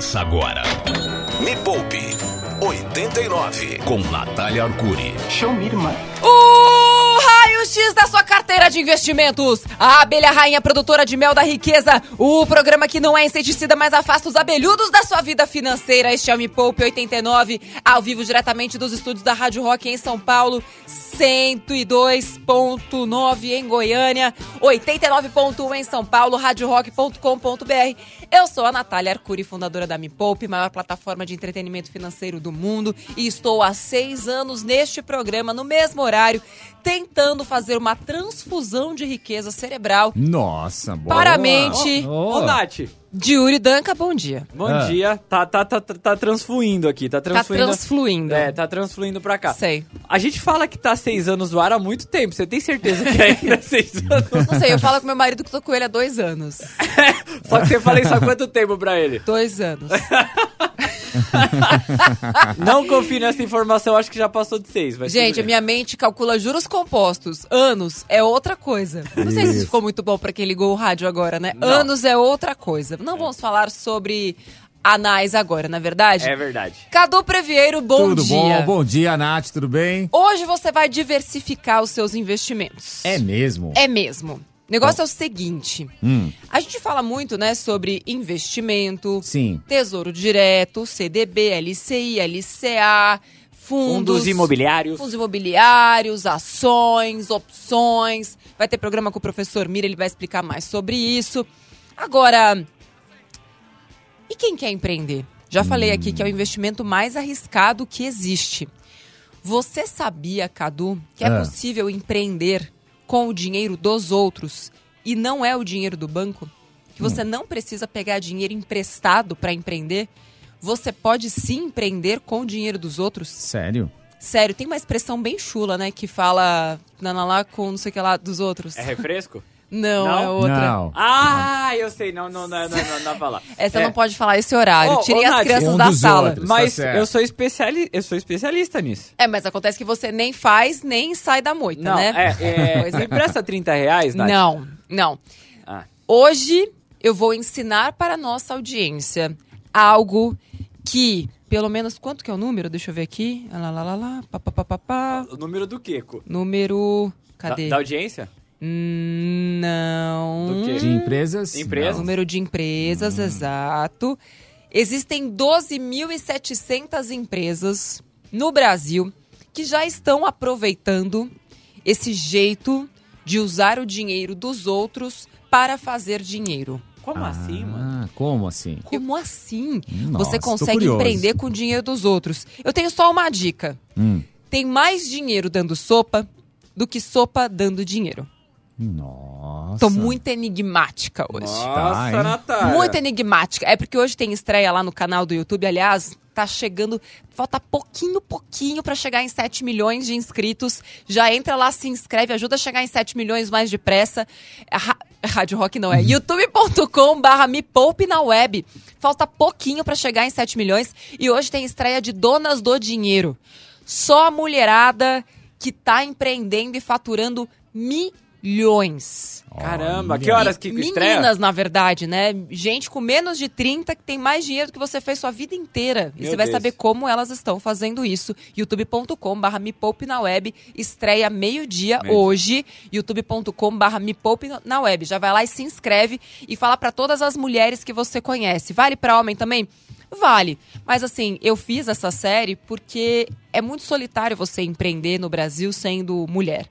Começa agora. Me Poupe 89 com Natália Arcuri. Show me, irmã. O raio-x da sua carteira de investimentos. A abelha rainha produtora de mel da riqueza. O programa que não é inseticida, mas afasta os abelhudos da sua vida financeira. Este é o Me Poupe 89, ao vivo diretamente dos estúdios da Rádio Rock em São Paulo. 102.9 em Goiânia, 89.1 em São Paulo, radiorock.com.br. Eu sou a Natália Arcuri, fundadora da Me Poupe, maior plataforma de entretenimento financeiro do mundo, e estou há seis anos neste programa, no mesmo horário, tentando fazer uma transfusão de riqueza cerebral Nossa, boa. para a mente Oh. Ô, Nath, de Yuri Danca. Bom dia. bom Ah. dia. Tá, tá, tá, tá, tá transfluindo aqui, tá Tá transfluindo. transfluindo. É, tá transfluindo pra cá. Sei. A gente fala que tá seis anos no ar há muito tempo. Você tem certeza que ainda é seis anos? Não sei, eu falo com meu marido que tô com ele há dois anos. Só que você fala isso há quanto tempo pra ele? Dois anos. Não confie nessa informação, acho que já passou de seis. Mas Gente, tudo a minha mente calcula juros compostos. Anos é outra coisa. Não sei se Isso. ficou muito bom pra quem ligou o rádio agora, né? Não. Anos é outra coisa. Não vamos falar sobre anais agora, na verdade? É verdade. Cadu Previeiro, bom tudo dia. bom? Bom dia, Nath, tudo bem? Hoje você vai diversificar os seus investimentos. É mesmo? É mesmo. O negócio é o seguinte. Hum, A gente fala muito, né, sobre investimento, sim. tesouro direto, CDB, LCI, LCA, fundos, Fundos imobiliários. fundos imobiliários, ações, opções. Vai ter programa com o professor Mira, ele vai explicar mais sobre isso. Agora, e quem quer empreender? Já falei aqui que é o investimento mais arriscado que existe. Você sabia, Cadu, que é Ah. possível empreender com o dinheiro dos outros e não é o dinheiro do banco? Que você não precisa pegar dinheiro emprestado para empreender? Você pode sim empreender com o dinheiro dos outros? Sério? Sério, tem uma expressão bem chula, né? Que fala nanalá com não sei o que lá dos outros. É refresco? Não, Não? é outra. Não. Ah, eu sei. Não, não, não, não, não, não dá pra falar. Essa É. não pode falar esse horário. Tirei ô, as Nath, crianças um da sala. outros. Mas Tá eu sou, especiali... eu sou especialista nisso. É, mas acontece que você nem faz, nem sai da moita, Não, né? é, é, é. Me empresta 30 reais, Nath? Não, não. Ah. Hoje eu vou ensinar para a nossa audiência algo que, pelo menos, quanto que é o número? Deixa eu ver aqui. Lá, lá, lá, lá. Pá, pá, pá, pá, pá. O número do quê? Co- Número. Cadê? Da, da audiência? Hum, Não. Do quê? De empresas? Empresas? Não. Número de empresas, exato. Existem 12.700 empresas no Brasil que já estão aproveitando esse jeito de usar o dinheiro dos outros para fazer dinheiro. Como assim, mano? Ah, como assim? Como assim? Nossa, Você consegue empreender com o dinheiro dos outros. Eu tenho só uma dica. Hum. Tem mais dinheiro dando sopa do que sopa dando dinheiro. Nossa. Tô muito enigmática hoje. Nossa, hein? Natália. Muito enigmática. É porque hoje tem estreia lá no canal do YouTube. Aliás, tá chegando. Falta pouquinho, pouquinho pra chegar em 7 milhões de inscritos. Já entra lá, se inscreve, ajuda a chegar em 7 milhões mais depressa. É Ra- Rádio Rock não é. youtube.com/barra me poupe na web. Falta pouquinho pra chegar em 7 milhões. E hoje tem estreia de Donas do Dinheiro. Só a mulherada que tá empreendendo e faturando milhões. Caramba, Olha. que horas que Meninas, estreia? na verdade, né? Gente com menos de 30 que tem mais dinheiro do que você fez sua vida inteira. E Meu você vai Deus. saber como elas estão fazendo isso. youtube.com barra me poupe na web. Estreia meio-dia Meio-dia. hoje. youtube.com barra me poupe na web. Já vai lá e se inscreve e fala pra todas as mulheres que você conhece. Vale pra homem também? Vale. Mas assim, eu fiz essa série porque é muito solitário você empreender no Brasil sendo mulher.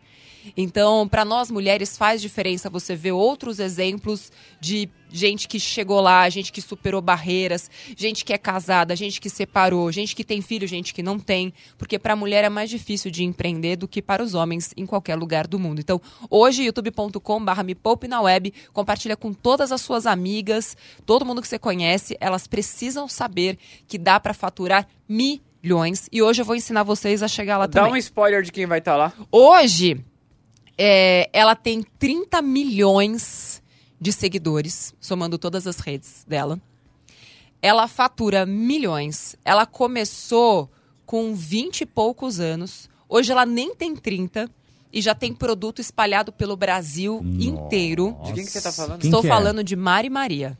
Então, para nós mulheres faz diferença você ver outros exemplos de gente que chegou lá, gente que superou barreiras, gente que é casada, gente que separou, gente que tem filho, gente que não tem, porque para a mulher é mais difícil de empreender do que para os homens em qualquer lugar do mundo. Então, hoje youtube.com/barra me poupe na web, compartilha com todas as suas amigas, todo mundo que você conhece, elas precisam saber que dá para faturar milhões e hoje eu vou ensinar vocês a chegar lá Dá também. um spoiler de quem vai estar lá. Hoje, é, ela tem 30 milhões de seguidores, somando todas as redes dela. Ela fatura milhões. Ela começou com 20 e poucos anos. Hoje ela nem tem 30 e já tem produto espalhado pelo Brasil inteiro. De quem que você tá falando? Quem Estou que é? falando de Mari Maria.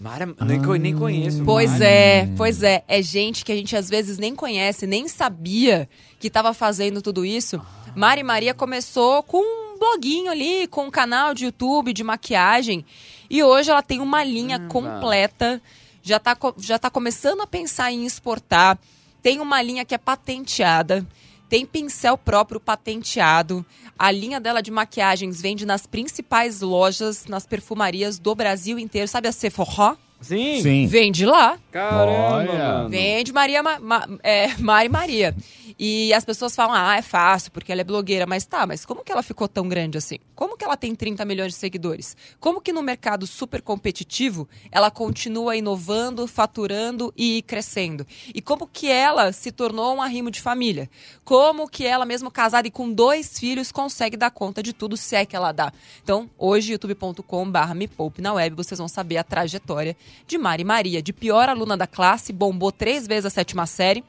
Mara, nem, co- nem conheço. Pois Mara. é, pois é. É gente que a gente às vezes nem conhece, nem sabia que estava fazendo tudo isso. Mari Maria começou com um bloguinho ali, com um canal de YouTube de maquiagem. E hoje ela tem uma linha completa. Já tá, co- já tá começando a pensar em exportar. Tem uma linha que é patenteada. Tem pincel próprio patenteado. A linha dela de maquiagens vende nas principais lojas, nas perfumarias do Brasil inteiro. Sabe a Sephora? Sim. Sim. Vende lá. Caramba, Olha. Vende Maria, Ma, Ma- é, Mari Maria. E as pessoas falam, ah, é fácil, porque ela é blogueira. Mas tá, mas como que ela ficou tão grande assim? Como que ela tem 30 milhões de seguidores? Como que no mercado super competitivo ela continua inovando, faturando e crescendo? E como que ela se tornou um arrimo de família? Como que ela, mesmo casada e com dois filhos, consegue dar conta de tudo, se é que ela dá? Então, hoje, youtube.com.br me poupe na web, vocês vão saber a trajetória de Mari Maria, de pior aluna da classe, bombou três vezes a sétima série.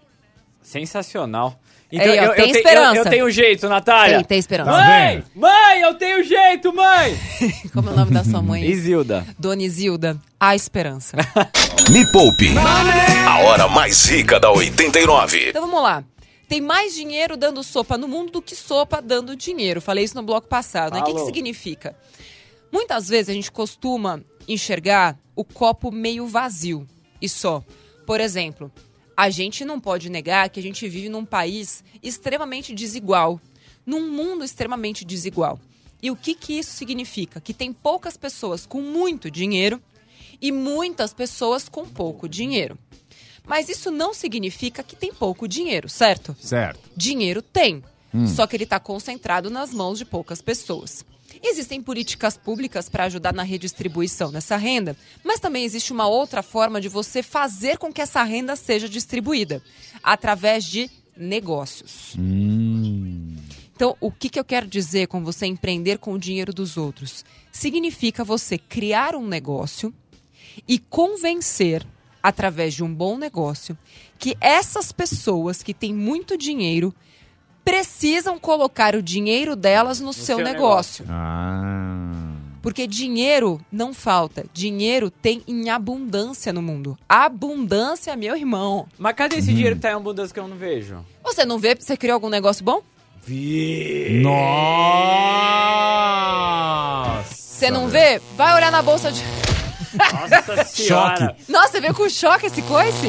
Sensacional. Aí, ó, tem te- esperança. Eu, eu tenho jeito, Natália. Tem, tem esperança. Tá Mãe! Mãe, eu tenho jeito, mãe! Como é o nome da sua mãe? Isilda. Dona Isilda, a esperança. Me Poupe. A hora mais rica da 89. Então vamos lá. Tem mais dinheiro dando sopa no mundo do que sopa dando dinheiro. Falei isso no bloco passado. Né? O que, que significa? Muitas vezes a gente costuma enxergar o copo meio vazio e só. Por exemplo, a gente não pode negar que a gente vive num país extremamente desigual, num mundo extremamente desigual. E o que, que isso significa? Que tem poucas pessoas com muito dinheiro e muitas pessoas com pouco dinheiro. Mas isso não significa que tem pouco dinheiro, certo? Certo. Dinheiro tem, só que ele está concentrado nas mãos de poucas pessoas. Existem políticas públicas para ajudar na redistribuição dessa renda, mas também existe uma outra forma de você fazer com que essa renda seja distribuída através de negócios. Então, o que, que eu quero dizer com você empreender com o dinheiro dos outros? Significa você criar um negócio e convencer, através de um bom negócio, que essas pessoas que têm muito dinheiro precisam colocar o dinheiro delas no, seu, seu negócio. Ah. Porque dinheiro não falta. Dinheiro tem em abundância no mundo. Abundância, meu irmão. Mas cadê esse dinheiro que tá em abundância que eu não vejo? Você não vê? Você criou algum negócio bom? Vi. Nossa! Você não vê? Vai olhar na bolsa de. Nossa senhora. Nossa, você veio com choque esse coice?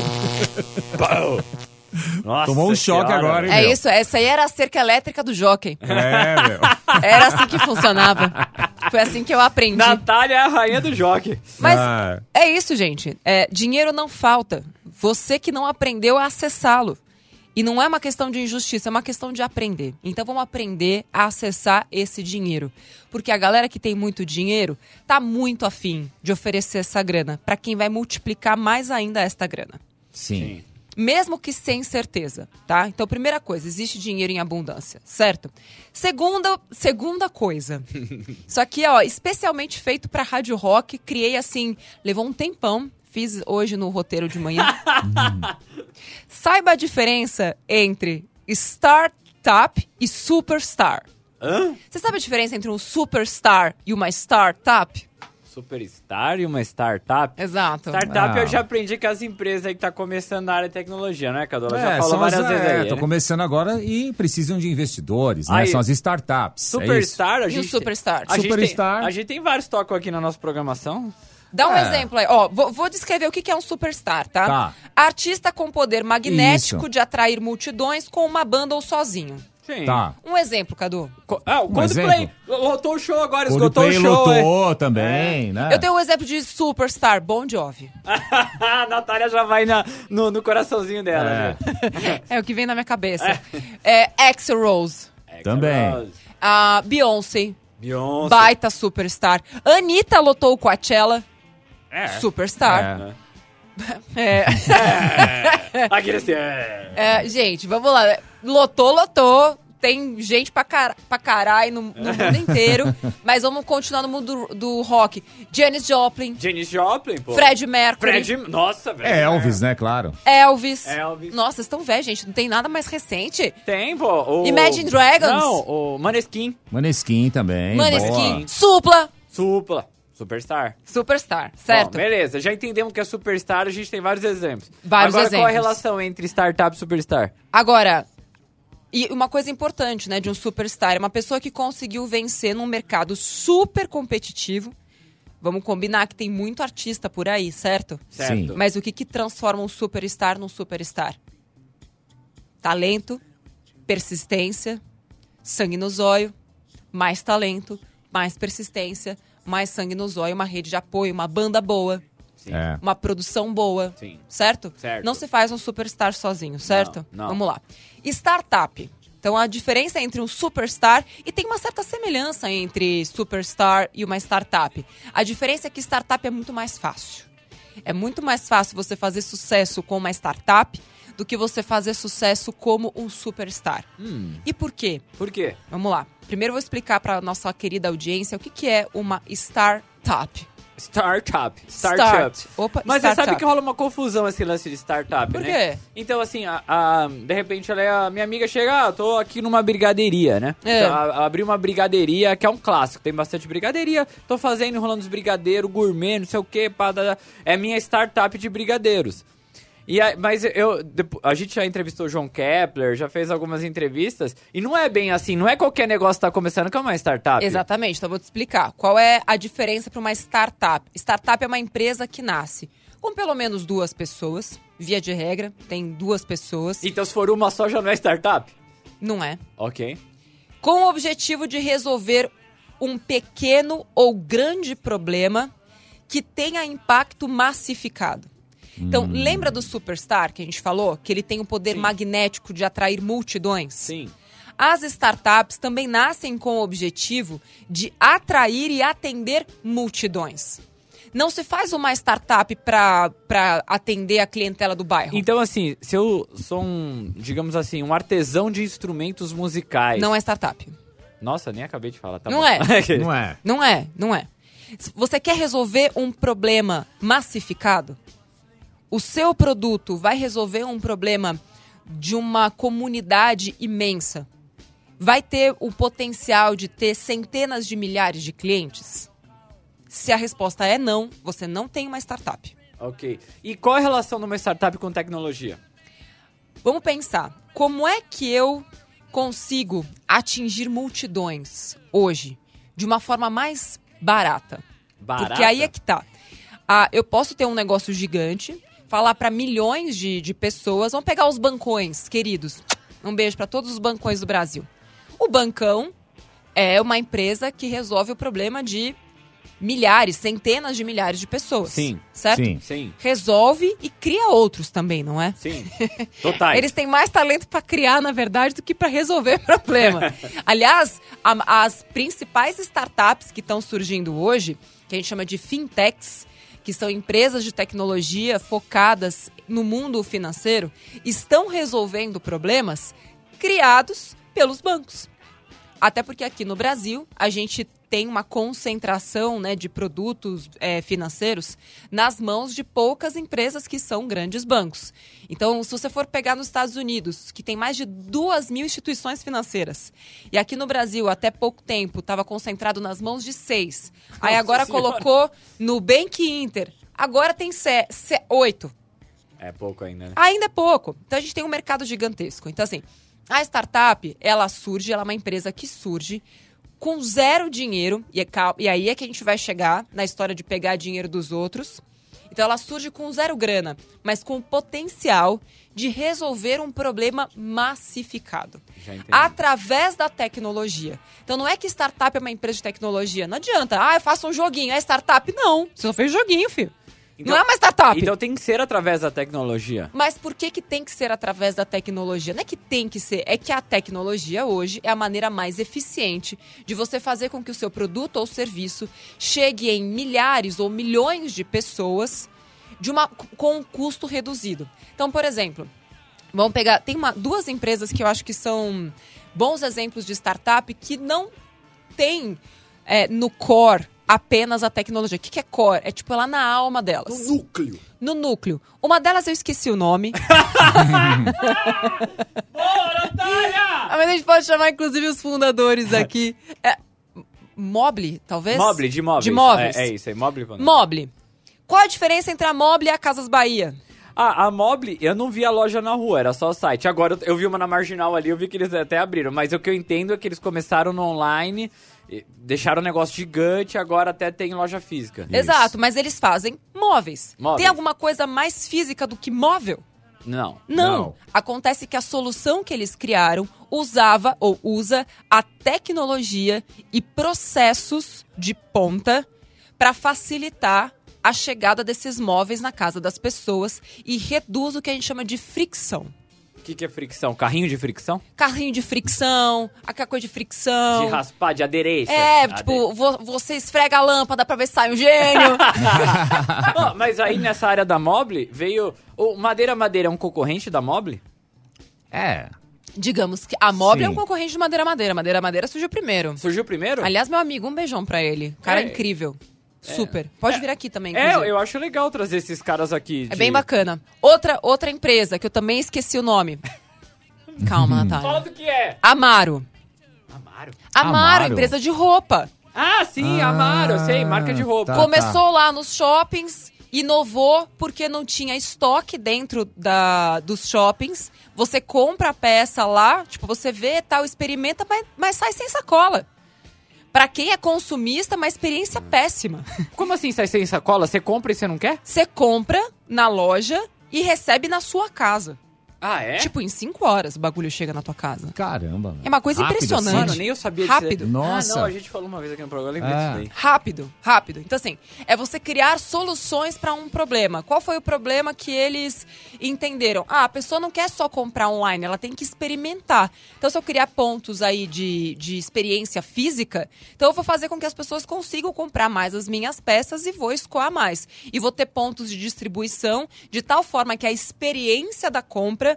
Nossa Tomou um choque senhora. agora, hein? É meu? isso, essa aí era a cerca elétrica do jockey. É, meu. Era assim que funcionava. Foi assim que eu aprendi. Natália é a rainha do jockey. Mas Ah. é isso, gente. É, dinheiro não falta. Você que não aprendeu a acessá-lo. E não é uma questão de injustiça, é uma questão de aprender. Então vamos aprender a acessar esse dinheiro. Porque a galera que tem muito dinheiro tá muito afim de oferecer essa grana para quem vai multiplicar mais ainda esta grana. Sim. Mesmo que sem certeza, tá? Então, primeira coisa, existe dinheiro em abundância, certo? Segunda, segunda coisa. Isso aqui, ó, especialmente feito pra Rádio Rock, criei assim, levou um tempão, fiz hoje no roteiro de manhã. Saiba a diferença entre startup e superstar. Hã? Você sabe a diferença entre um superstar e uma startup? Superstar e uma startup. Exato. Startup Ah. eu já aprendi que as empresas aí que tá começando na área de tecnologia, né, Cadu? Ela já É, falou são as, várias vezes é, aí. tô né? começando agora e precisam de investidores, né? Aí. São as startups. é. Superstar, a E o gente. superstar? A gente, Superstar. tem, a gente tem vários tocos aqui na nossa programação. Dá um É. exemplo aí. Ó, vou, vou descrever o que que é um superstar, tá? Tá. Artista com poder magnético Isso. de atrair multidões com uma banda ou sozinho. Sim. Tá. Um exemplo, Cadu. Co- Ah, o Um Coldplay. Lotou o show agora, esgotou o Coldplay show. é. lotou também, né? Eu tenho um exemplo de superstar, Bon Jovi. a Natália já vai na, no, no coraçãozinho dela. É. né? É o que vem na minha cabeça. É, Axl Rose. Também. Rose, A Beyoncé. Beyoncé. Baita superstar. Anitta lotou o Coachella. É. Superstar. É. Aquele assim, é. É, gente, vamos lá. Lotou, lotou. Tem gente pra, car pra caralho no, no mundo inteiro. Mas vamos continuar no mundo do, do rock. Janis Joplin, Janis Joplin, pô. Fred Mercury, Fred. Nossa, velho. É Elvis, né? Claro. Elvis. Elvis. Nossa, vocês estão velhos, gente. Não tem nada mais recente. Tem, pô. O... Imagine Dragons. Não, o Maneskin. Maneskin também. Maneskin. boa. Supla. Supla. Superstar. Superstar, certo? Bom, beleza, já entendemos que é superstar, a gente tem vários exemplos. Vários Agora, qual a exemplos. relação entre startup e superstar? Agora, e uma coisa importante, né, de um superstar, é uma pessoa que conseguiu vencer num mercado super competitivo. Vamos combinar que tem muito artista por aí, certo? Certo. Sim. Mas o que, que transforma um superstar num superstar? Talento, persistência, sangue no zóio, mais talento, mais persistência, mais sangue no zóio, uma rede de apoio, uma banda boa, Sim. É. uma produção boa, Sim. certo? Certo. Não se faz um superstar sozinho, certo? Não, não. Vamos lá. Startup. Então a diferença entre um superstar e tem uma certa semelhança entre superstar e uma startup. A diferença é que startup é muito mais fácil. É muito mais fácil você fazer sucesso com uma startup do que você fazer sucesso como um superstar. Hum. E por quê? Por quê? Vamos lá. Primeiro vou explicar para nossa querida audiência o que, que é uma startup. Startup. Startup. Start. Opa, Mas você startup. sabe que rola uma confusão esse lance de startup, Por né? quê? Então, assim, a, a- de repente ela é a minha amiga chega, ah, tô aqui numa brigadeiria, né? É. Então, a- abri uma brigadeiria, que é um clássico, tem bastante brigadeiria, tô fazendo, enrolando os brigadeiros, gourmet, não sei o que, é minha startup de brigadeiros. E aí- mas eu, a gente já entrevistou o João Kepler, já fez algumas entrevistas, e não é bem assim, não é qualquer negócio que tá começando que é uma startup. Exatamente, então eu vou te explicar. Qual é a diferença para uma startup? Startup é uma empresa que nasce com pelo menos duas pessoas, via de regra, tem duas pessoas. Então se for uma só já não é startup? Não é. Ok. Com o objetivo de resolver um pequeno ou grande problema que tenha impacto massificado. Então, lembra do Superstar que a gente falou? Que ele tem o poder Sim. magnético de atrair multidões? Sim. As startups também nascem com o objetivo de atrair e atender multidões. Não se faz uma startup para atender a clientela do bairro. Então, assim, se eu sou um, digamos assim, um artesão de instrumentos musicais. Não é startup. Nossa, nem acabei de falar, tá Não bom. é. Não é? Não é, não é. Você quer resolver um problema massificado? O seu produto vai resolver um problema de uma comunidade imensa? Vai ter o potencial de ter centenas de milhares de clientes? Se a resposta é não, você não tem uma startup. ok. E qual é a relação de uma startup com tecnologia? Vamos pensar, como é que eu consigo atingir multidões hoje de uma forma mais barata? Barata? Porque aí é que tá. Ah, eu posso ter um negócio gigante, falar para milhões de, de pessoas. Vamos pegar os bancões, queridos. Um beijo para todos os bancões do Brasil. O bancão é uma empresa que resolve o problema de milhares, centenas de milhares de pessoas. Sim. Certo? Sim. Sim, Resolve e cria outros também, não é? sim. Totais. Eles têm mais talento para criar, na verdade, do que para resolver problema. Aliás, a- as principais startups que estão surgindo hoje, que a gente chama de fintechs, que são empresas de tecnologia focadas no mundo financeiro, estão resolvendo problemas criados pelos bancos. Até porque aqui no Brasil a gente tem uma concentração né, de produtos eh, financeiros nas mãos de poucas empresas que são grandes bancos. Então, se você for pegar nos Estados Unidos, que tem mais de duas mil instituições financeiras, e aqui no Brasil, até pouco tempo, estava concentrado nas mãos de seis. Aí Nossa agora Senhora. colocou no Bank Inter. Agora tem se- se- oito. É pouco ainda, né? Ainda é pouco. Então a gente tem um mercado gigantesco. Então, assim, a startup, ela surge, ela é uma empresa que surge com zero dinheiro, e, é cal- e aí é que a gente vai chegar na história de pegar dinheiro dos outros. Então ela surge com zero grana, mas com o potencial de resolver um problema massificado. Através da tecnologia. Então não é que startup é uma empresa de tecnologia. Não adianta. Ah, eu faço um joguinho. É startup? Não. Você só fez joguinho, filho. Então- não é uma startup. Então tem que ser através da tecnologia. Mas por que, que tem que ser através da tecnologia? Não é que tem que ser, é que a tecnologia hoje é a maneira mais eficiente de você fazer com que o seu produto ou serviço chegue em milhares ou milhões de pessoas de uma, com um custo reduzido. Então, por exemplo, vamos pegar. Tem uma, duas empresas que eu acho que são bons exemplos de startup que não tem é, no core apenas a tecnologia. O que, que é core? É tipo lá na alma delas núcleo. no núcleo. Uma delas eu esqueci o nome. Ah, Mas a gente pode chamar, inclusive, os fundadores aqui. É, Mobile, talvez? Mobile, de móveis. De móveis. É, é isso aí, Mobile. Mobile. Qual a diferença entre a Mobile e a Casas Bahia? Ah, a Mobile, eu não vi a loja na rua, era só o site. Agora eu- vi uma na Marginal ali, eu vi que eles até abriram. Mas o que eu entendo é que eles começaram no online, deixaram o negócio gigante, agora até tem loja física. Isso. Exato, mas eles fazem móveis. Móveis. Tem alguma coisa mais física do que móvel? Não. Não. Não. Acontece que a solução que eles criaram usava ou usa a tecnologia e processos de ponta para facilitar a chegada desses móveis na casa das pessoas e reduz o que a gente chama de fricção. O que, que é fricção? Carrinho de fricção? Carrinho de fricção, aquela coisa de fricção. De raspar, de aderência. É, Ade- tipo, vo- você esfrega a lâmpada pra ver se sai um gênio. Ó, mas aí nessa área da Mobile veio. O Madeira Madeira é um concorrente da Mobile? É. Digamos que a Mobile é um concorrente de Madeira Madeira. Madeira Madeira surgiu primeiro. Surgiu primeiro? Aliás, meu amigo, um beijão pra ele. Cara É. incrível. Super. Pode vir aqui também, É, inclusive. eu acho legal trazer esses caras aqui. É de- bem bacana. Outra, outra empresa, que eu também esqueci o nome. Calma, Fala Natália. do que é. Amaro. Amaro. Amaro, Amaro? empresa de roupa. Ah, sim, Ah, Amaro, eu sei, marca de roupa. tá. Começou lá nos shoppings, inovou porque não tinha estoque dentro da, dos shoppings. Você compra a peça lá, tipo, você vê tal, experimenta, mas, mas sai sem sacola. Pra quem é consumista, uma experiência péssima. Como assim sai sem sacola? Você compra e você não quer? Você compra na loja e recebe na sua casa. Ah, é? Tipo, em cinco horas o bagulho chega na tua casa. Caramba. É uma coisa Rápido impressionante. Mano, nem eu sabia Rápido. disso. Nossa. Ah, não, a gente falou uma vez aqui no programa, eu lembrei É. disso daí. Rápido, rápido. Então, assim, é você criar soluções para um problema. Qual foi o problema que eles entenderam? Ah, a pessoa não quer só comprar online, ela tem que experimentar. Então, se eu criar pontos aí de, de experiência física, então eu vou fazer com que as pessoas consigam comprar mais as minhas peças e vou escoar mais. E vou ter pontos de distribuição de tal forma que a experiência da compra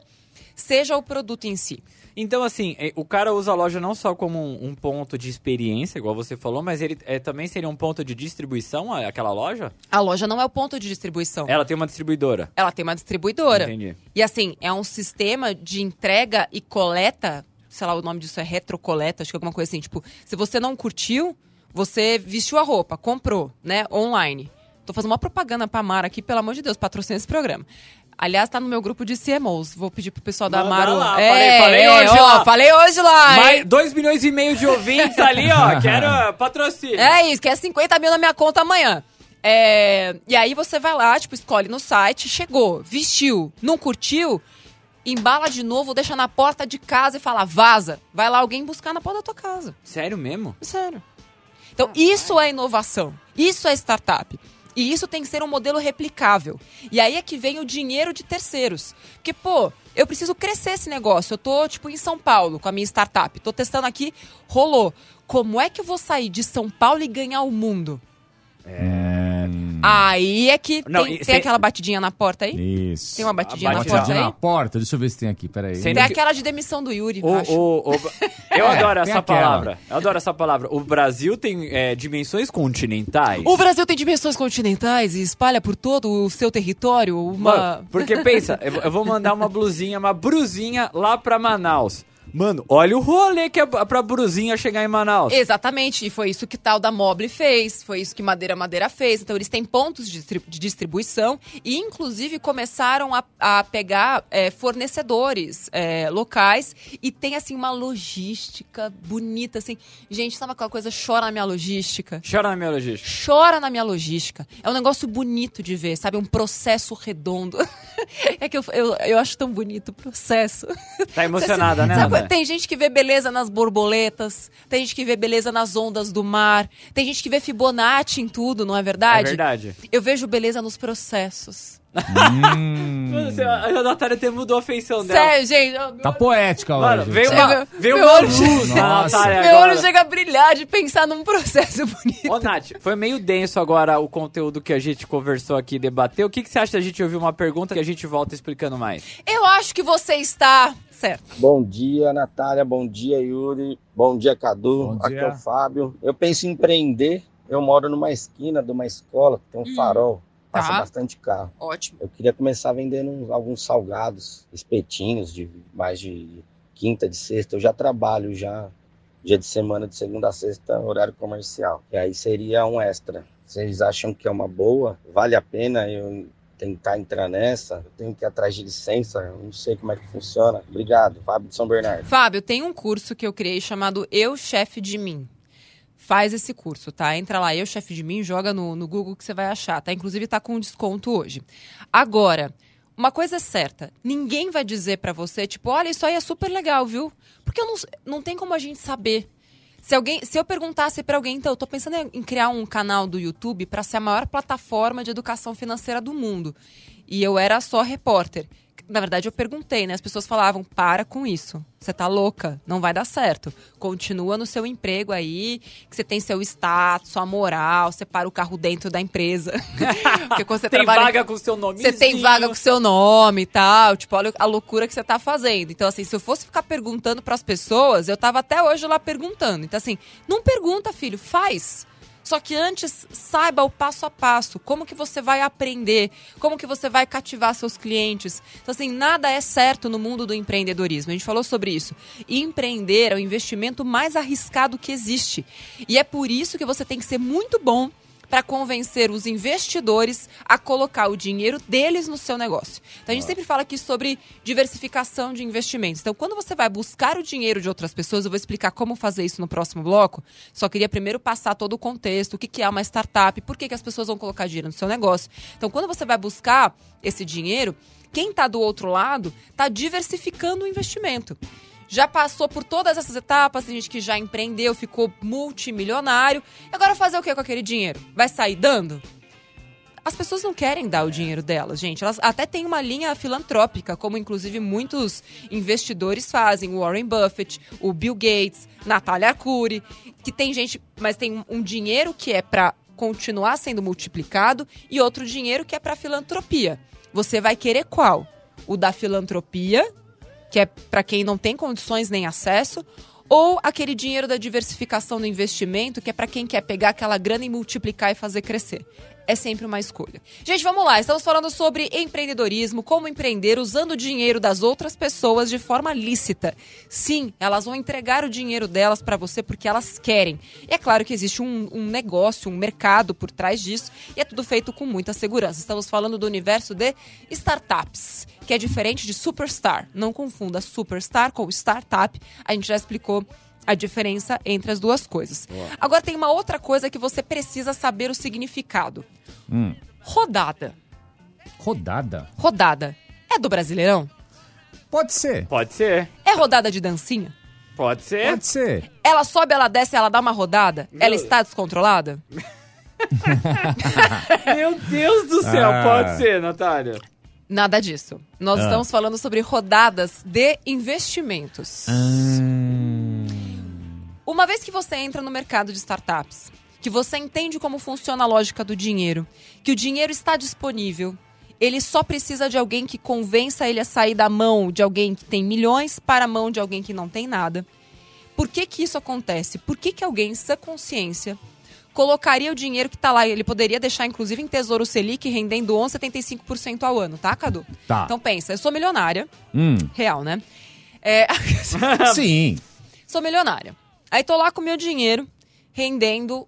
seja o produto em si. Então, assim, eh, o cara usa a loja não só como um, um ponto de experiência, igual você falou, mas ele eh, também seria um ponto de distribuição, a- aquela loja? A loja não é o ponto de distribuição. Ela tem uma distribuidora. Ela tem uma distribuidora. Entendi. E assim, é um sistema de entrega e coleta, sei lá, o nome disso é retrocoleta, acho que é alguma coisa assim. Tipo, se você não curtiu, você vestiu a roupa, comprou, né, online. Tô fazendo uma propaganda pra Amaro aqui, pelo amor de Deus, patrocina esse programa. Aliás, tá no meu grupo de CMOs. Vou pedir pro pessoal da Manda Amaro. lá, é, falei- falei é, hoje ó, lá. Falei hoje lá? Mais 2 milhões e meio de ouvintes ali, ó. Quero patrocínio. É isso, que é 50 mil na minha conta amanhã. É, e aí você vai lá, tipo, escolhe no site, chegou, vestiu, não curtiu, embala de novo, deixa na porta de casa e fala, vaza. Vai lá alguém buscar na porta da tua casa. Sério mesmo? Sério. Então, isso é inovação. Isso é startup. E isso tem que ser um modelo replicável. E aí é que vem o dinheiro de terceiros. Porque, pô, eu preciso crescer esse negócio. Eu tô, tipo, em São Paulo com a minha startup. Tô testando aqui, rolou. Como é que eu vou sair de São Paulo e ganhar o mundo? Aí é que Não, tem, e tem cê- aquela batidinha na porta aí? Isso. Tem uma batidinha A na batidinha porta Batidinha aí? na porta, deixa eu ver se tem aqui, peraí. Tem que- aquela de demissão do Yuri, O, acho. o, o- eu É, adoro tem essa aquela. palavra. Eu adoro essa palavra. O Brasil tem é, dimensões continentais. O Brasil tem dimensões continentais e espalha por todo o seu território uma... Mano, porque pensa, eu eu vou mandar uma blusinha, uma brusinha lá pra Manaus. Mano, olha o rolê que é pra brusinha chegar em Manaus. Exatamente, e foi isso que tal da Mobile fez, foi isso que Madeira Madeira fez. Então eles têm pontos de, distri- de distribuição e, inclusive, começaram a, a pegar é, fornecedores é, locais e tem, assim, uma logística bonita, assim. Gente, sabe aquela coisa, chora na minha logística? Chora na minha logística. Chora na minha logística. É um negócio bonito de ver, sabe? Um processo redondo. é que eu, eu, eu acho tão bonito o processo. Tá emocionada, né, Sabe? Tem gente que vê beleza nas borboletas, tem gente que vê beleza nas ondas do mar, tem gente que vê Fibonacci em tudo, não é É verdade? verdade. Eu vejo beleza nos processos. Hum, Mano, a Natália até mudou a feição dela. Sério, gente. tá poética Mano, hoje. veio Sério, uma, meu- veio meu uma olho- luz na. Natália meu agora. olho chega a brilhar de pensar num processo bonito. Ô, Nath, foi meio denso agora o conteúdo que a gente conversou aqui debateu. O que, que você acha da gente ouvir uma pergunta que a gente volta explicando mais? Eu acho que você está certo. Bom dia, Natália. Bom dia, Yuri. Bom dia, Cadu. Bom Aqui dia. é o Fábio. Eu penso em empreender. Eu moro numa esquina de uma escola que tem um Hum. farol. Passa Tá. bastante carro. Ótimo. Eu queria começar vendendo uns- alguns salgados, espetinhos de mais de quinta, de sexta. Eu já trabalho já dia de semana, de segunda a sexta, horário comercial. E aí seria um extra. Vocês acham que é uma boa? Vale a pena eu tentar entrar nessa? Eu tenho que ir atrás de licença? Eu não sei como é que funciona. Obrigado, Fábio de São Bernardo. Fábio, tem um curso que eu criei chamado Eu Chefe de Mim. Faz esse curso, tá? Entra lá, Eu Chefe de Mim, joga no, no Google que você vai achar, tá? Inclusive tá com desconto hoje. Agora, uma coisa é certa, ninguém vai dizer pra você, tipo, olha, isso aí é super legal, viu? Porque não, não tem como a gente saber. Se, alguém, se eu perguntasse pra alguém, então, eu tô pensando em criar um canal do YouTube pra ser a maior plataforma de educação financeira do mundo. E eu era só repórter. Na verdade, eu perguntei, né? As pessoas falavam: para com isso. Você tá louca, não vai dar certo. Continua no seu emprego aí, que você tem seu status, sua moral, você para o carro dentro da empresa. Porque quando você Tem trabalha. vaga com seu nome. Você tem vaga com seu nome e tal. Tipo, olha a loucura que você tá fazendo. Então, assim, se eu fosse ficar perguntando pras pessoas, eu tava até hoje lá perguntando. Então, assim, não pergunta, filho, faz. Só que antes, saiba o passo a passo, como que você vai aprender, como que você vai cativar seus clientes. Então, assim, nada é certo no mundo do empreendedorismo. A gente falou sobre isso. Empreender é o investimento mais arriscado que existe. E é por isso que você tem que ser muito bom para convencer os investidores a colocar o dinheiro deles no seu negócio. Então a gente sempre fala aqui sobre diversificação de investimentos. Então quando você vai buscar o dinheiro de outras pessoas, eu vou explicar como fazer isso no próximo bloco. Só queria primeiro passar todo o contexto, o que que é uma startup, por que, que as pessoas vão colocar dinheiro no seu negócio. Então quando você vai buscar esse dinheiro, quem está do outro lado está diversificando o investimento já passou por todas essas etapas, tem gente que já empreendeu, ficou multimilionário. Agora fazer o que com aquele dinheiro? Vai sair dando? As pessoas não querem dar o dinheiro delas, gente. Elas até têm uma linha filantrópica, como inclusive muitos investidores fazem. O Warren Buffett, o Bill Gates, Natália Arcuri, que tem gente, mas tem um dinheiro que é para continuar sendo multiplicado e outro dinheiro que é para filantropia. Você vai querer qual? O da filantropia, que é para quem não tem condições nem acesso, ou aquele dinheiro da diversificação do investimento, que é para quem quer pegar aquela grana e multiplicar e fazer crescer. É sempre uma escolha. Gente, vamos lá. Estamos falando sobre empreendedorismo, como empreender usando o dinheiro das outras pessoas de forma lícita. Sim, elas vão entregar o dinheiro delas para você porque elas querem. E é claro que existe um, um negócio, um mercado por trás disso, e é tudo feito com muita segurança. Estamos falando do universo de startups que é diferente de superstar. Não confunda superstar com startup. A gente já explicou a diferença entre as duas coisas. Agora tem uma outra coisa que você precisa saber o significado. Hum. Rodada. Rodada? Rodada. É do Brasileirão? Pode ser. Pode ser. É rodada de dancinha? Pode ser. Pode ser. Ela sobe, ela desce, ela dá uma rodada? Ela está descontrolada? Meu Deus do céu, Ah. pode ser, Natália. Nada disso. Nós Ah. estamos falando sobre rodadas de investimentos. Hum. Uma vez que você entra no mercado de startups, que você entende como funciona a lógica do dinheiro, que o dinheiro está disponível, ele só precisa de alguém que convença ele a sair da mão de alguém que tem milhões para a mão de alguém que não tem nada. Por que que isso acontece? Por que que alguém, em sã consciência, colocaria o dinheiro que está lá? Ele poderia deixar, inclusive, em Tesouro Selic, rendendo 11,75% ao ano, tá, Cadu? Tá. Então pensa, eu sou milionária, Hum. real, né? É, Sim. sou milionária. Aí tô lá com meu dinheiro rendendo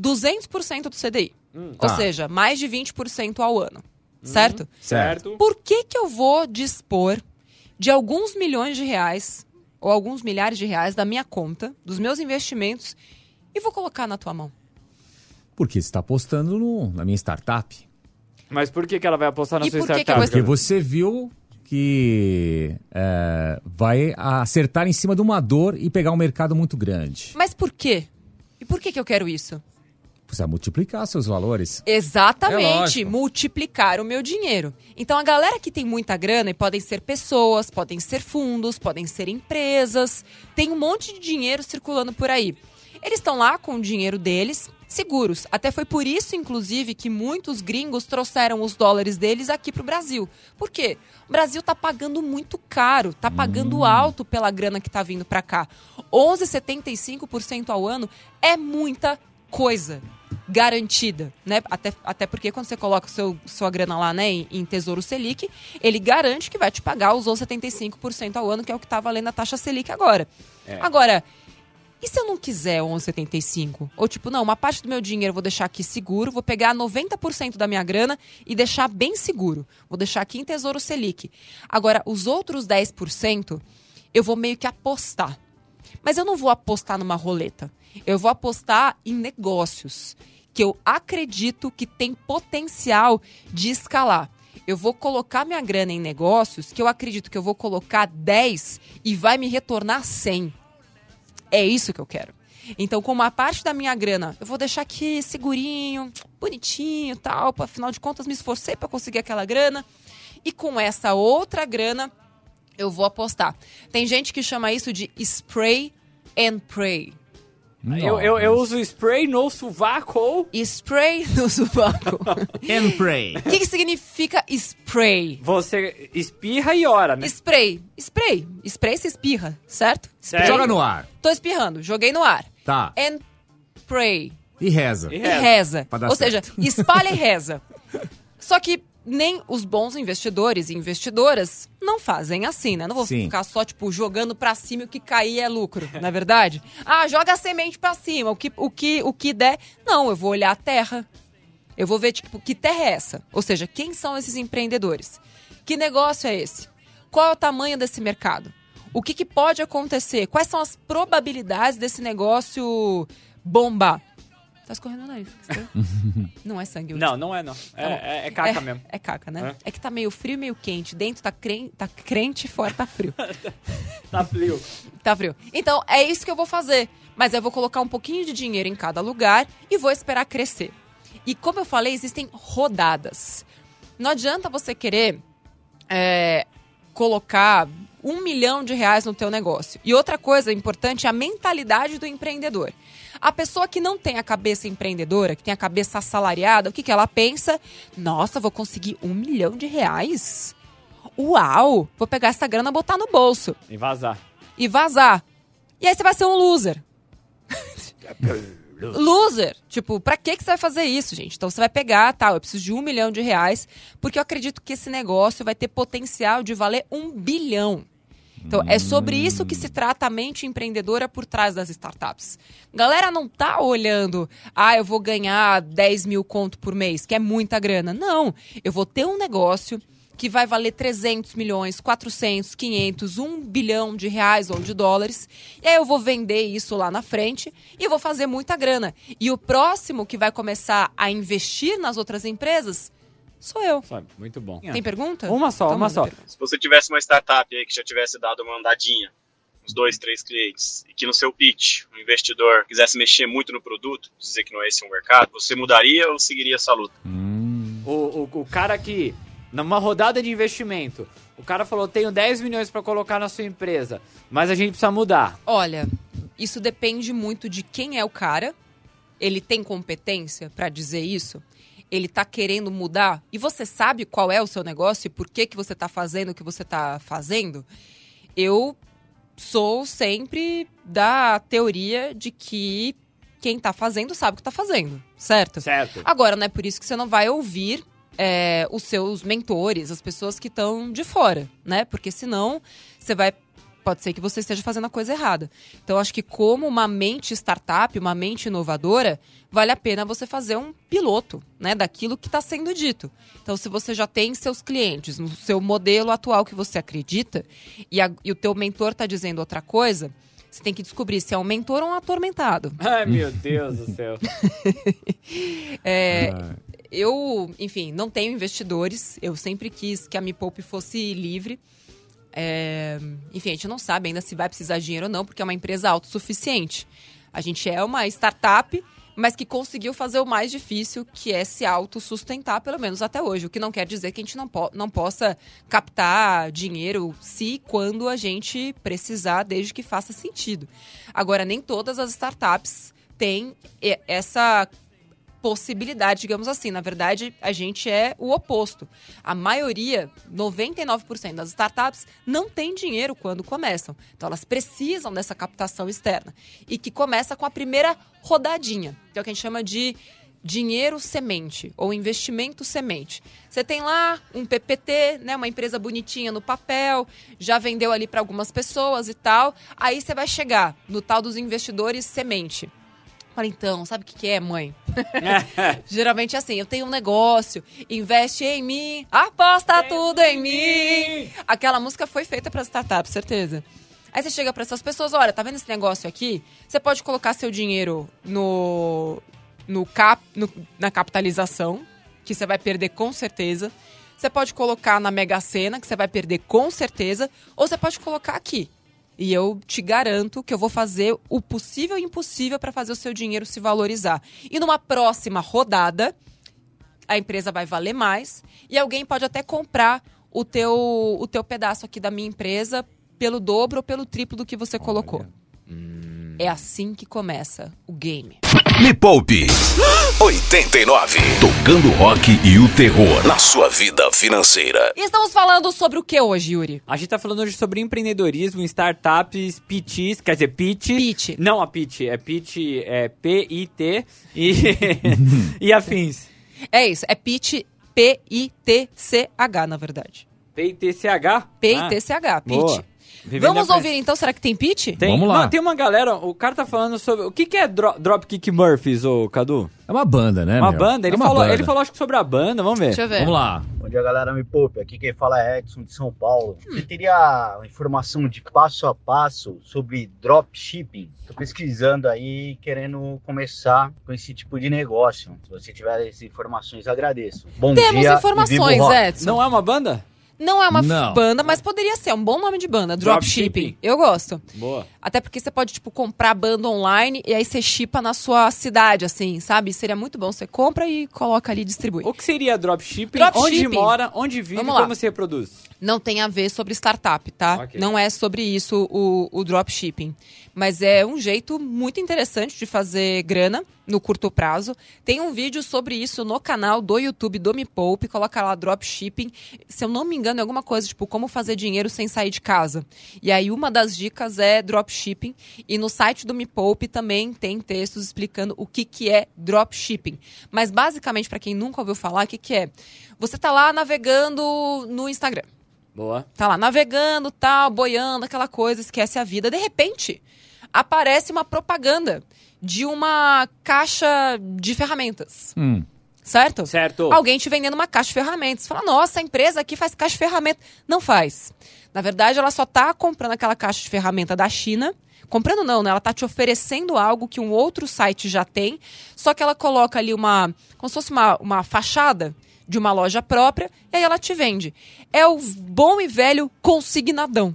200% do CDI. Ou Tá. seja, mais de 20% ao ano. Certo? Certo. Por que que eu vou dispor de alguns milhões de reais ou alguns milhares de reais da minha conta, dos meus investimentos e vou colocar na tua mão? Porque você está apostando no- na minha startup. Mas por que, que ela vai apostar na E sua por que que startup? eu vou- Porque você viu que é, vai acertar em cima de uma dor e pegar um mercado muito grande. Mas por quê? E por que que eu quero isso? Você vai multiplicar seus valores. É Exatamente, lógico. multiplicar o meu dinheiro. Então a galera que tem muita grana, e podem ser pessoas, podem ser fundos, podem ser empresas, tem um monte de dinheiro circulando por aí. Eles estão lá com o dinheiro deles, seguros. Até foi por isso, inclusive, que muitos gringos trouxeram os dólares deles aqui pro Brasil. Por quê? O Brasil tá pagando muito caro, tá pagando alto pela grana que tá vindo para cá. 11,75% ao ano é muita coisa garantida, né? Até, até porque quando você coloca o seu, sua grana lá, né, em, em Tesouro Selic, ele garante que vai te pagar os 11,75% ao ano, que é o que tá valendo a taxa Selic agora. Agora, E se eu não quiser 11,75? Ou tipo, não, uma parte do meu dinheiro eu vou deixar aqui seguro, vou pegar 90% da minha grana e deixar bem seguro. Vou deixar aqui em Tesouro Selic. Agora, os outros 10% eu vou meio que apostar. Mas eu não vou apostar numa roleta. Eu vou apostar em negócios que eu acredito que tem potencial de escalar. Eu vou colocar minha grana em negócios que eu acredito que eu vou colocar 10 e vai me retornar 100. É isso que eu quero. Então, com uma parte da minha grana, eu vou deixar aqui segurinho, bonitinho, tal, afinal de contas me esforcei para conseguir aquela grana. E com essa outra grana, eu vou apostar. Tem gente que chama isso de spray and pray. Eu, eu, eu uso spray no sovaco. Spray no sovaco. And pray. O que, que significa spray? Você espirra e ora, né? Spray. Spray. Spray se espirra, certo? Certo. Joga no ar. Tô espirrando, joguei no ar. Tá. And pray. E reza. E E reza. reza. Pra dar Ou seja, certo. espalha e reza. Só que nem os bons investidores e investidoras não fazem assim, né? Não vou Sim. ficar só, tipo, jogando pra cima e o que cair é lucro, não é verdade? Ah, joga a semente pra cima, o que, o, que, o que der. Não, eu vou olhar a terra. Eu vou ver, tipo, que terra é essa? Ou seja, quem são esses empreendedores? Que negócio é esse? Qual é o tamanho desse mercado? O que, que pode acontecer? Quais são as probabilidades desse negócio bombar? Tá escorrendo o nariz. Não é sangue. Não, não é não. É, é, é caca mesmo. É caca, né? É. que tá meio frio e meio quente. Dentro tá, cren tá crente, fora tá frio. Tá frio. tá frio. Então, é isso que eu vou fazer. Mas eu vou colocar um pouquinho de dinheiro em cada lugar e vou esperar crescer. E como eu falei, existem rodadas. Não adianta você querer é, colocar um milhão de reais no teu negócio. E outra coisa importante é a mentalidade do empreendedor. A pessoa que não tem a cabeça empreendedora, que tem a cabeça assalariada, o que, que ela pensa? Nossa, vou conseguir um milhão de reais? Uau! Vou pegar essa grana e botar no bolso E vazar. e vazar. E aí você vai ser um loser. loser. Tipo, pra que, que você vai fazer isso, gente? Então você vai pegar, tá, eu preciso de um milhão de reais, porque eu acredito que esse negócio vai ter potencial de valer um bilhão. Então, é sobre isso que se trata a mente empreendedora por trás das startups. Galera não tá olhando, ah, eu vou ganhar 10 mil conto por mês, que é muita grana. Não, eu vou ter um negócio que vai valer 300 milhões, 400, 500, 1 bilhão de reais ou de dólares. E aí eu vou vender isso lá na frente e vou fazer muita grana. E o próximo que vai começar a investir nas outras empresas sou eu. Sabe? Muito bom. Tem pergunta? Uma só, Então uma só. pergunta. Se você tivesse uma startup aí que já tivesse dado uma andadinha, uns dois, três clientes, e que no seu pitch um investidor quisesse mexer muito no produto, dizer que não é esse um mercado, você mudaria ou seguiria essa luta? O, o, o cara que, numa rodada de investimento, o cara falou: tenho 10 milhões pra colocar na sua empresa, mas a gente precisa mudar. Olha, isso depende muito de quem é o cara. Ele tem competência pra dizer isso? Ele tá querendo mudar? E você sabe qual é o seu negócio e por que, que você tá fazendo o que você tá fazendo? Eu sou sempre da teoria de que quem tá fazendo sabe o que tá fazendo, certo? Certo. Agora, não é por isso que você não vai ouvir é, os seus mentores, as pessoas que estão de fora, né? Porque senão você vai. Pode ser que você esteja fazendo a coisa errada. Então, acho que como uma mente startup, uma mente inovadora, vale a pena você fazer um piloto, né, daquilo que está sendo dito. Então, se você já tem seus clientes no seu modelo atual que você acredita e, a- e o teu mentor está dizendo outra coisa, você tem que descobrir se é um mentor ou um atormentado. Ai, meu Deus do céu. É, Ah, eu, enfim, não tenho investidores. Eu sempre quis que a Me Poupe fosse livre. É, enfim, a gente não sabe ainda se vai precisar de dinheiro ou não, porque é uma empresa autossuficiente. A gente é uma startup, mas que conseguiu fazer o mais difícil, que é se autossustentar, pelo menos até hoje. O que não quer dizer que a gente não, po não possa captar dinheiro se e quando a gente precisar, desde que faça sentido. Agora, nem todas as startups têm essa possibilidade, digamos assim. Na verdade, a gente é o oposto. A maioria, 99% das startups, não tem dinheiro quando começam. Então, elas precisam dessa captação externa. E que começa com a primeira rodadinha. Que é o que a gente chama de dinheiro semente ou investimento semente. Você tem lá um PPT, né, uma empresa bonitinha no papel, já vendeu ali para algumas pessoas e tal. Aí você vai chegar no tal dos investidores semente. Fala, então, sabe o que, que é, mãe? Geralmente é assim, eu tenho um negócio, investe em mim, aposta tudo em mim. Aquela música foi feita para startup, certeza. Aí você chega para essas pessoas, olha, tá vendo esse negócio aqui? Você pode colocar seu dinheiro no, no cap, no- na capitalização, que você vai perder com certeza. Você pode colocar na Mega Sena, que você vai perder com certeza. Ou você pode colocar aqui. E eu te garanto que eu vou fazer o possível e impossível para fazer o seu dinheiro se valorizar. E numa próxima rodada, a empresa vai valer mais e alguém pode até comprar o teu, o teu pedaço aqui da minha empresa pelo dobro ou pelo triplo do que você colocou. É assim que começa o game. Me Poupe 89. Tocando rock e o terror na sua vida financeira. E estamos falando sobre o que hoje, Yuri? A gente tá falando hoje sobre empreendedorismo, startups, pitches, quer dizer, pitch. Pitch. Não a pitch, é pitch, é P-I-T e, e afins. É isso, é pitch P-I-T-C-H, na verdade. P-I-T-C-H? P-I-T-C-H, Ah, boa. Vivendo Vamos ouvir então, será que tem pitch? Tem, Vamos lá. Não, tem uma galera, o cara tá falando sobre. O que, que é Dro Dropkick Murphys, ô Cadu? É uma banda, né, Uma meu? banda? Ele, é uma falou, banda. ele falou, acho que sobre a banda, vamos ver. Deixa eu ver. Vamos lá. Bom dia, galera. Me poupe. Aqui quem fala é Edson de São Paulo. Você teria informação de passo a passo sobre dropshipping? Estou pesquisando aí, querendo começar com esse tipo de negócio. Se você tiver essas informações, agradeço. Bom Temos dia. e informações. Edson. Não é uma banda? Não é uma Não. banda, mas poderia ser. É um bom nome de banda. Dropshipping. Dropshipping. Eu gosto. Boa. Até porque você pode, tipo, comprar banda online e aí você chipa na sua cidade, assim, sabe? Seria muito bom. Você compra e coloca ali e distribui. O que seria dropshipping? Dropshipping. Onde mora, onde vive, Vamos lá. como se reproduz? Não tem a ver sobre startup, tá? Ok. Não é sobre isso o, o dropshipping. Mas é um jeito muito interessante de fazer grana no curto prazo. Tem um vídeo sobre isso no canal do YouTube do Me Poupe. Coloca lá dropshipping. Se eu não me engano, é alguma coisa tipo como fazer dinheiro sem sair de casa. E aí uma das dicas é dropshipping. E no site do Me Poupe também tem textos explicando o que, que é dropshipping. Mas basicamente, para quem nunca ouviu falar, o que, que é? Você tá lá navegando no Instagram Boa. tá lá navegando, tal, boiando, aquela coisa, esquece a vida. De repente, aparece uma propaganda de uma caixa de ferramentas, Hum. certo? Certo. Alguém te vendendo uma caixa de ferramentas. Fala, nossa, a empresa aqui faz caixa de ferramenta. Não faz. Na verdade, ela só tá comprando aquela caixa de ferramenta da China. Comprando não, né? Ela tá te oferecendo algo que um outro site já tem, só que ela coloca ali uma. como se fosse uma, uma fachada de uma loja própria, e aí ela te vende. É o bom e velho consignadão.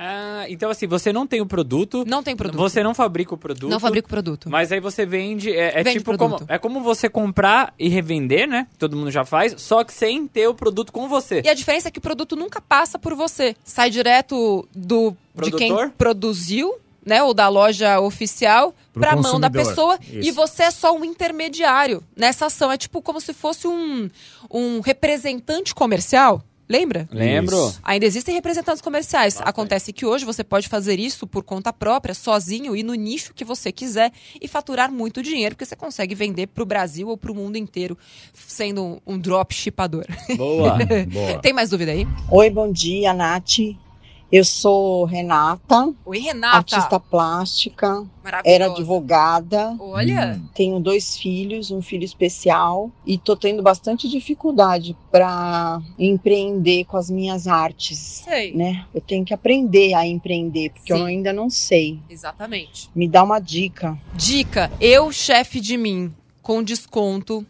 Ah, então assim, você não tem o produto. Não tem produto. Você não fabrica o produto. Não fabrica o produto. Mas aí você vende. É, é Vende tipo produto. como. É como você comprar e revender, né? Todo mundo já faz, só que sem ter o produto com você. E a diferença é que o produto nunca passa por você. Sai direto do de quem Produtor? produziu, né? Ou da loja oficial para a mão da pessoa. Isso. E você é só um intermediário nessa ação. É tipo como se fosse um, um representante comercial. Lembra? Lembro? Ainda existem representantes comerciais. Acontece que hoje você pode fazer isso por conta própria, sozinho e no nicho que você quiser e faturar muito dinheiro, porque você consegue vender para o Brasil ou para o mundo inteiro, sendo um dropshipador. Boa. Boa. Tem mais dúvida aí? Oi, bom dia, Nath. Eu sou Renata, Oi, Renata. artista plástica, Maravilhosa. era advogada, Olha, tenho dois filhos, um filho especial e tô tendo bastante dificuldade para empreender com as minhas artes, sei. né? Eu tenho que aprender a empreender porque Sim. eu ainda não sei. Exatamente. Me dá uma dica. Dica: eu, chefe de mim, com desconto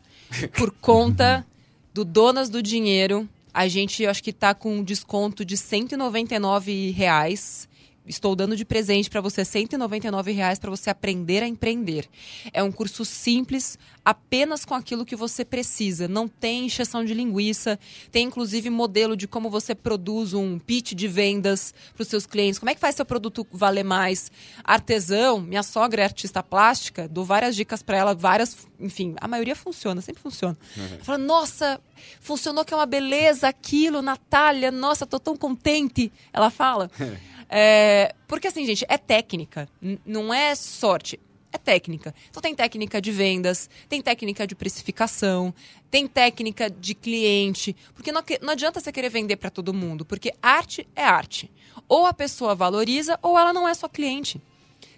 por conta do Donas do Dinheiro. A gente, acho que tá com um desconto de 199 reais. Estou dando de presente para você 199 reais para você aprender a empreender. É um curso simples, apenas com aquilo que você precisa. Não tem encheção de linguiça. Tem inclusive modelo de como você produz um pitch de vendas para os seus clientes. Como é que faz seu produto valer mais? Artesão, minha sogra é artista plástica, dou várias dicas para ela, várias, enfim, a maioria funciona, sempre funciona. Ela Fala, nossa, funcionou que é uma beleza aquilo, Natália, nossa, tô tão contente. Ela fala. É, porque assim, gente, é técnica, não é sorte. é técnica. Então tem técnica de vendas, tem técnica de precificação, tem técnica de cliente, porque não, não adianta você querer vender para todo mundo, porque arte é arte. Ou a pessoa valoriza ou ela não é sua cliente.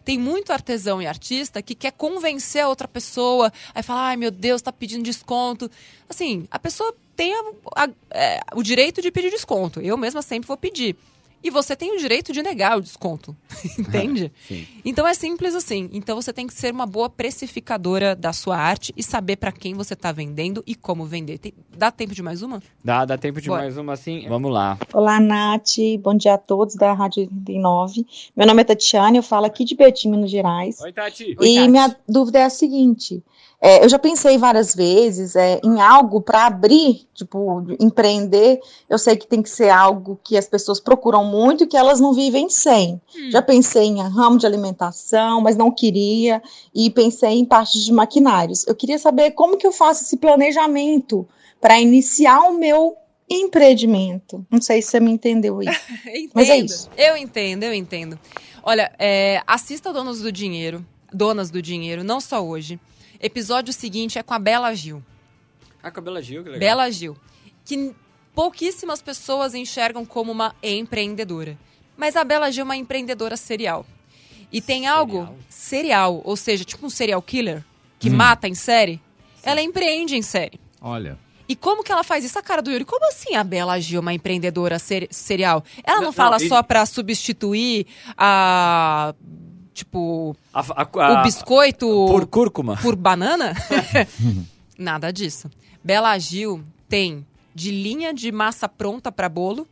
Tem muito artesão e artista que quer convencer a outra pessoa, aí fala, ai meu Deus, tá pedindo desconto. Assim, a pessoa tem a, a, é, o direito de pedir desconto. Eu mesma sempre vou pedir. E você tem o direito de negar o desconto, entende? Sim. Então é simples assim. Então você tem que ser uma boa precificadora da sua arte e saber para quem você está vendendo e como vender. Tem- dá tempo de mais uma? Dá, dá tempo de Bora. mais uma assim? Vamos lá. Olá, Nath. Bom dia a todos da Rádio 89. Meu nome é Tatiane, eu falo aqui de Betim, Minas Gerais. Oi, Tati. Oi, e Tati. minha dúvida é a seguinte: é, eu já pensei várias vezes é, em algo para abrir, tipo, empreender. Eu sei que tem que ser algo que as pessoas procuram muito e que elas não vivem sem. Já pensei em ramo de alimentação, mas não queria. E pensei em partes de maquinários. Eu queria saber como que eu faço esse planejamento para iniciar o meu empreendimento. Não sei se você me entendeu aí. Entendo. Mas é isso. Eu entendo, eu entendo. Olha, é, assista Donos do Dinheiro, Donas do Dinheiro, não só hoje. Episódio seguinte é com a Bela Gil. A Cabela Gil, que legal. Bela Gil. Que pouquíssimas pessoas enxergam como uma empreendedora. Mas a Bela Gil é uma empreendedora serial. E tem algo serial, ou seja, tipo um serial killer que mata em série. Ela empreende em série. Olha. E como que ela faz isso? A cara do Yuri, como assim a Bela Gil, é uma empreendedora ser- serial? Ela não, Não, fala não, e- só pra substituir a. Tipo, A- a- a- o biscoito Por cúrcuma. por banana? Nada disso. Bela Gil tem de linha de massa pronta pra bolo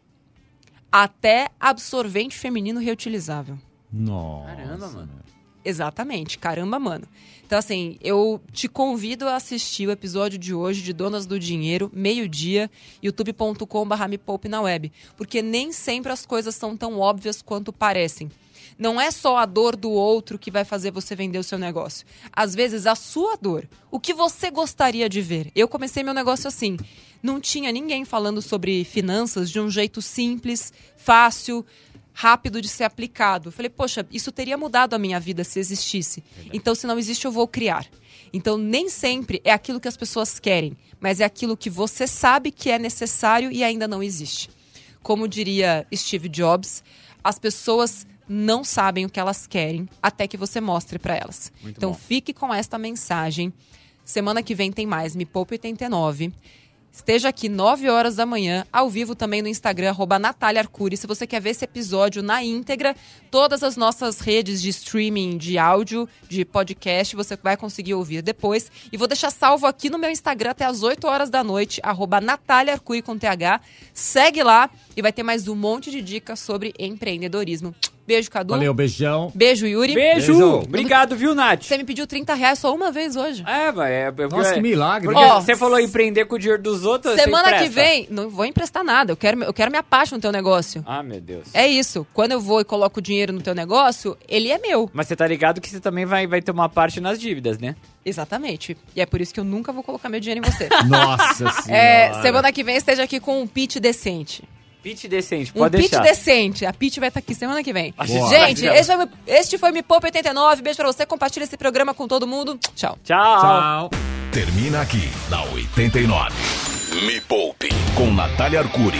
até absorvente feminino reutilizável. Nossa. Caramba, mano. Exatamente, caramba, mano. Então, assim, eu te convido a assistir o episódio de hoje de Donas do Dinheiro, meio-dia, youtube.com.br me poupe na web. Porque nem sempre as coisas são tão óbvias quanto parecem. Não é só a dor do outro que vai fazer você vender o seu negócio. Às vezes, a sua dor. O que você gostaria de ver? Eu comecei meu negócio assim. Não tinha ninguém falando sobre finanças de um jeito simples, fácil, rápido de ser aplicado. Eu falei, poxa, isso teria mudado a minha vida se existisse. Então, se não existe, eu vou criar. Então, nem sempre é aquilo que as pessoas querem, mas é aquilo que você sabe que é necessário e ainda não existe. Como diria Steve Jobs, as pessoas não sabem o que elas querem até que você mostre para elas. então, bom. fique com esta mensagem. Semana que vem tem mais Me Poupe 89. Esteja aqui 9 horas da manhã, ao vivo também no Instagram, arroba Natália Arcuri. Se você quer ver esse episódio na íntegra, todas as nossas redes de streaming de áudio, de podcast, você vai conseguir ouvir depois. E vou deixar salvo aqui no meu Instagram até as 8 horas da noite, arroba Natália Arcuri com TH. Segue lá e vai ter mais um monte de dicas sobre empreendedorismo. Beijo, Cadu. Valeu, beijão. Beijo, Yuri. Beijo! Beijo. Obrigado, viu, Nath? Você me pediu 30 reais só uma vez hoje. É, vai. É, é, Nossa, que milagre. Porque Ó, você falou empreender com o dinheiro dos outros. Semana que vem, não vou emprestar nada. Eu quero, eu quero minha parte no teu negócio. Ah, meu Deus. É isso. Quando eu vou e coloco o dinheiro no teu negócio, ele é meu. Mas você tá ligado que você também vai, vai ter uma parte nas dívidas, né? Exatamente. E é por isso que eu nunca vou colocar meu dinheiro em você. Nossa senhora. é, semana que vem esteja aqui com um pitch decente. Pitch decente, Um pode pitch deixar. decente. A pitch vai estar aqui semana que vem. Boa. Gente, esse foi, este foi o Me Poupa 89. Beijo pra você. Compartilha esse programa com todo mundo. Tchau. Tchau. Tchau. Termina aqui na 89. Me Poupe com Natália Arcuri.